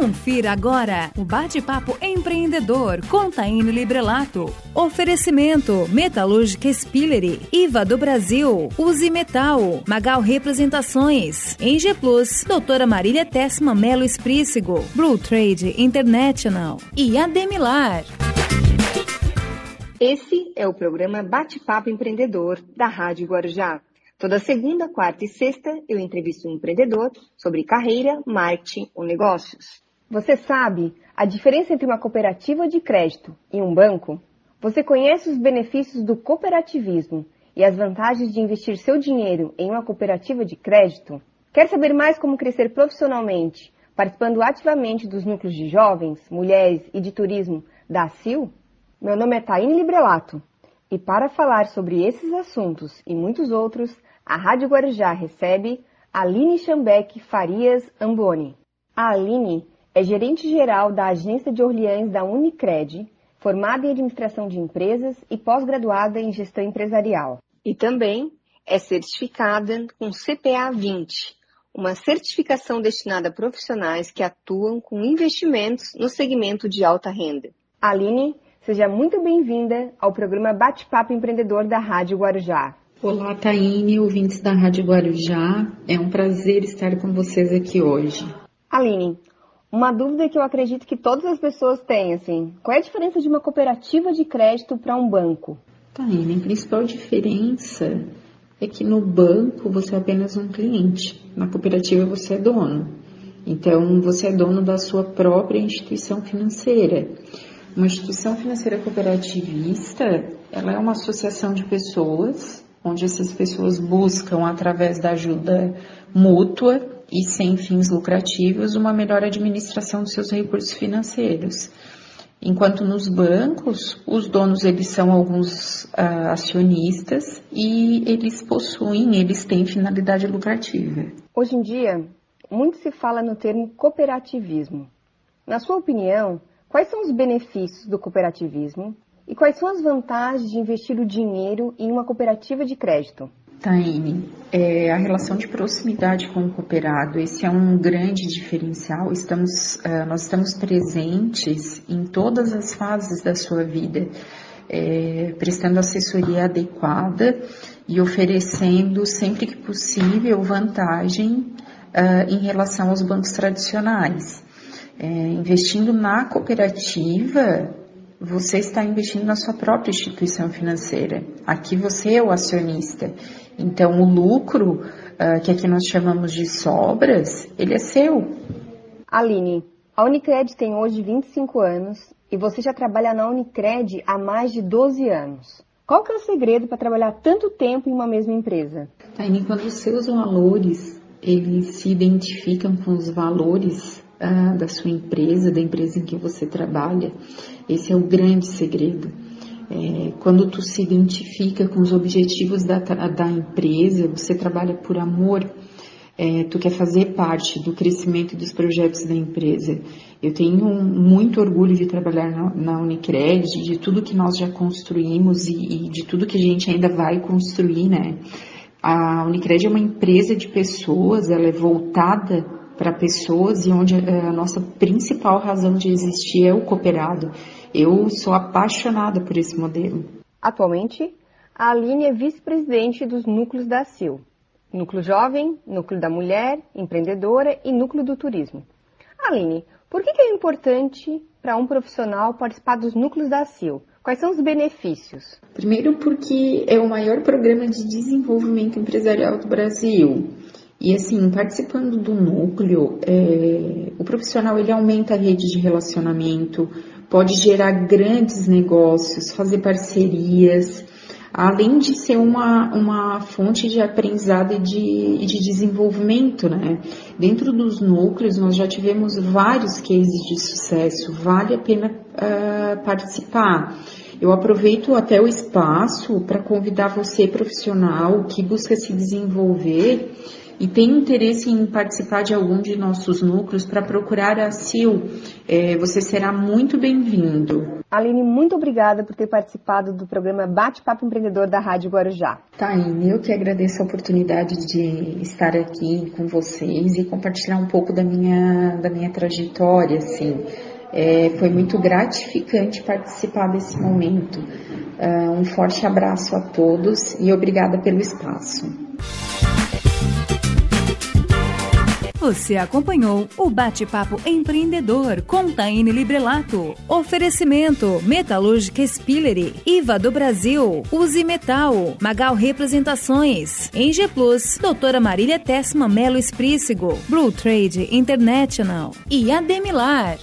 Confira agora o bate-papo empreendedor com Librelato. Oferecimento Metalúrgica Spillery, IVA do Brasil, Use Metal, Magal Representações, Eng Plus, Doutora Marília Tessma Melo Esprícigo, Blue Trade International e Ademilar. Esse é o programa Bate-Papo Empreendedor da Rádio Guarujá. Toda segunda, quarta e sexta eu entrevisto um empreendedor sobre carreira, marketing ou negócios. Você sabe a diferença entre uma cooperativa de crédito e um banco? Você conhece os benefícios do cooperativismo e as vantagens de investir seu dinheiro em uma cooperativa de crédito? Quer saber mais como crescer profissionalmente, participando ativamente dos núcleos de jovens, mulheres e de turismo da ACIL? Meu nome é Taine Librelato e para falar sobre esses assuntos e muitos outros, a Rádio Guarujá recebe Aline Chambeck Farias Amboni. A Aline é gerente-geral da Agência de Orleans da Unicred, formada em Administração de Empresas e pós-graduada em Gestão Empresarial. E também é certificada com CPA 20, uma certificação destinada a profissionais que atuam com investimentos no segmento de alta renda. Aline, seja muito bem-vinda ao programa Bate-Papo Empreendedor da Rádio Guarujá. Olá, Taine, ouvintes da Rádio Guarujá. É um prazer estar com vocês aqui hoje. Aline, uma dúvida que eu acredito que todas as pessoas têm, assim, qual é a diferença de uma cooperativa de crédito para um banco? Taine, a principal diferença é que no banco você é apenas um cliente, na cooperativa você é dono. Então, você é dono da sua própria instituição financeira. Uma instituição financeira cooperativista, ela é uma associação de pessoas onde essas pessoas buscam, através da ajuda mútua e sem fins lucrativos, uma melhor administração dos seus recursos financeiros. Enquanto nos bancos, os donos eles são alguns uh, acionistas e eles possuem, eles têm finalidade lucrativa. Hoje em dia, muito se fala no termo cooperativismo. Na sua opinião, quais são os benefícios do cooperativismo e quais são as vantagens de investir o dinheiro em uma cooperativa de crédito? Taine, é, a relação de proximidade com o cooperado, esse é um grande diferencial. Estamos, uh, nós estamos presentes em todas as fases da sua vida, é, prestando assessoria adequada e oferecendo, sempre que possível, vantagem uh, em relação aos bancos tradicionais. É, investindo na cooperativa, você está investindo na sua própria instituição financeira. Aqui você é o acionista. Então, o lucro, uh, que aqui nós chamamos de sobras, ele é seu. Aline, a Unicred tem hoje 25 anos e você já trabalha na Unicred há mais de 12 anos. Qual que é o segredo para trabalhar tanto tempo em uma mesma empresa? Taine, quando os seus valores eles se identificam com os valores ah, da sua empresa, da empresa em que você trabalha. Esse é o grande segredo. É, quando tu se identifica com os objetivos da, da empresa, você trabalha por amor, é, tu quer fazer parte do crescimento dos projetos da empresa. Eu tenho muito orgulho de trabalhar na, na Unicred, de tudo que nós já construímos e, e de tudo que a gente ainda vai construir, né? A Unicred é uma empresa de pessoas, ela é voltada para pessoas e onde eh, a nossa principal razão de existir é o cooperado. Eu sou apaixonada por esse modelo. Atualmente, a Aline é vice-presidente dos núcleos da CIL. Núcleo Jovem, Núcleo da Mulher, Empreendedora e Núcleo do Turismo. Aline, por que é importante para um profissional participar dos núcleos da CIL? Quais são os benefícios? Primeiro, porque é o maior programa de desenvolvimento empresarial do Brasil. E assim, participando do núcleo, é, o profissional ele aumenta a rede de relacionamento, pode gerar grandes negócios, fazer parcerias, além de ser uma, uma fonte de aprendizado e de, de desenvolvimento, né? Dentro dos núcleos, nós já tivemos vários cases de sucesso, vale a pena uh, participar. Eu aproveito até o espaço para convidar você, profissional, que busca se desenvolver, e tem interesse em participar de algum de nossos núcleos para procurar a CIL, é, você será muito bem-vindo. Aline, muito obrigada por ter participado do programa Bate-Papo Empreendedor da Rádio Guarujá. Taine, eu que agradeço a oportunidade de estar aqui com vocês e compartilhar um pouco da minha, da minha trajetória, assim. É, foi muito gratificante participar desse momento. Uh, um forte abraço a todos e obrigada pelo espaço. Você acompanhou o Bate-Papo Empreendedor com Taine Librelato. Oferecimento Metalúrgica Spillery, IVA do Brasil, Use Metal, Magal Representações, Eng Plus, Doutora Marília Tessma Melo Esprícigo, Blue Trade International e Ademilar.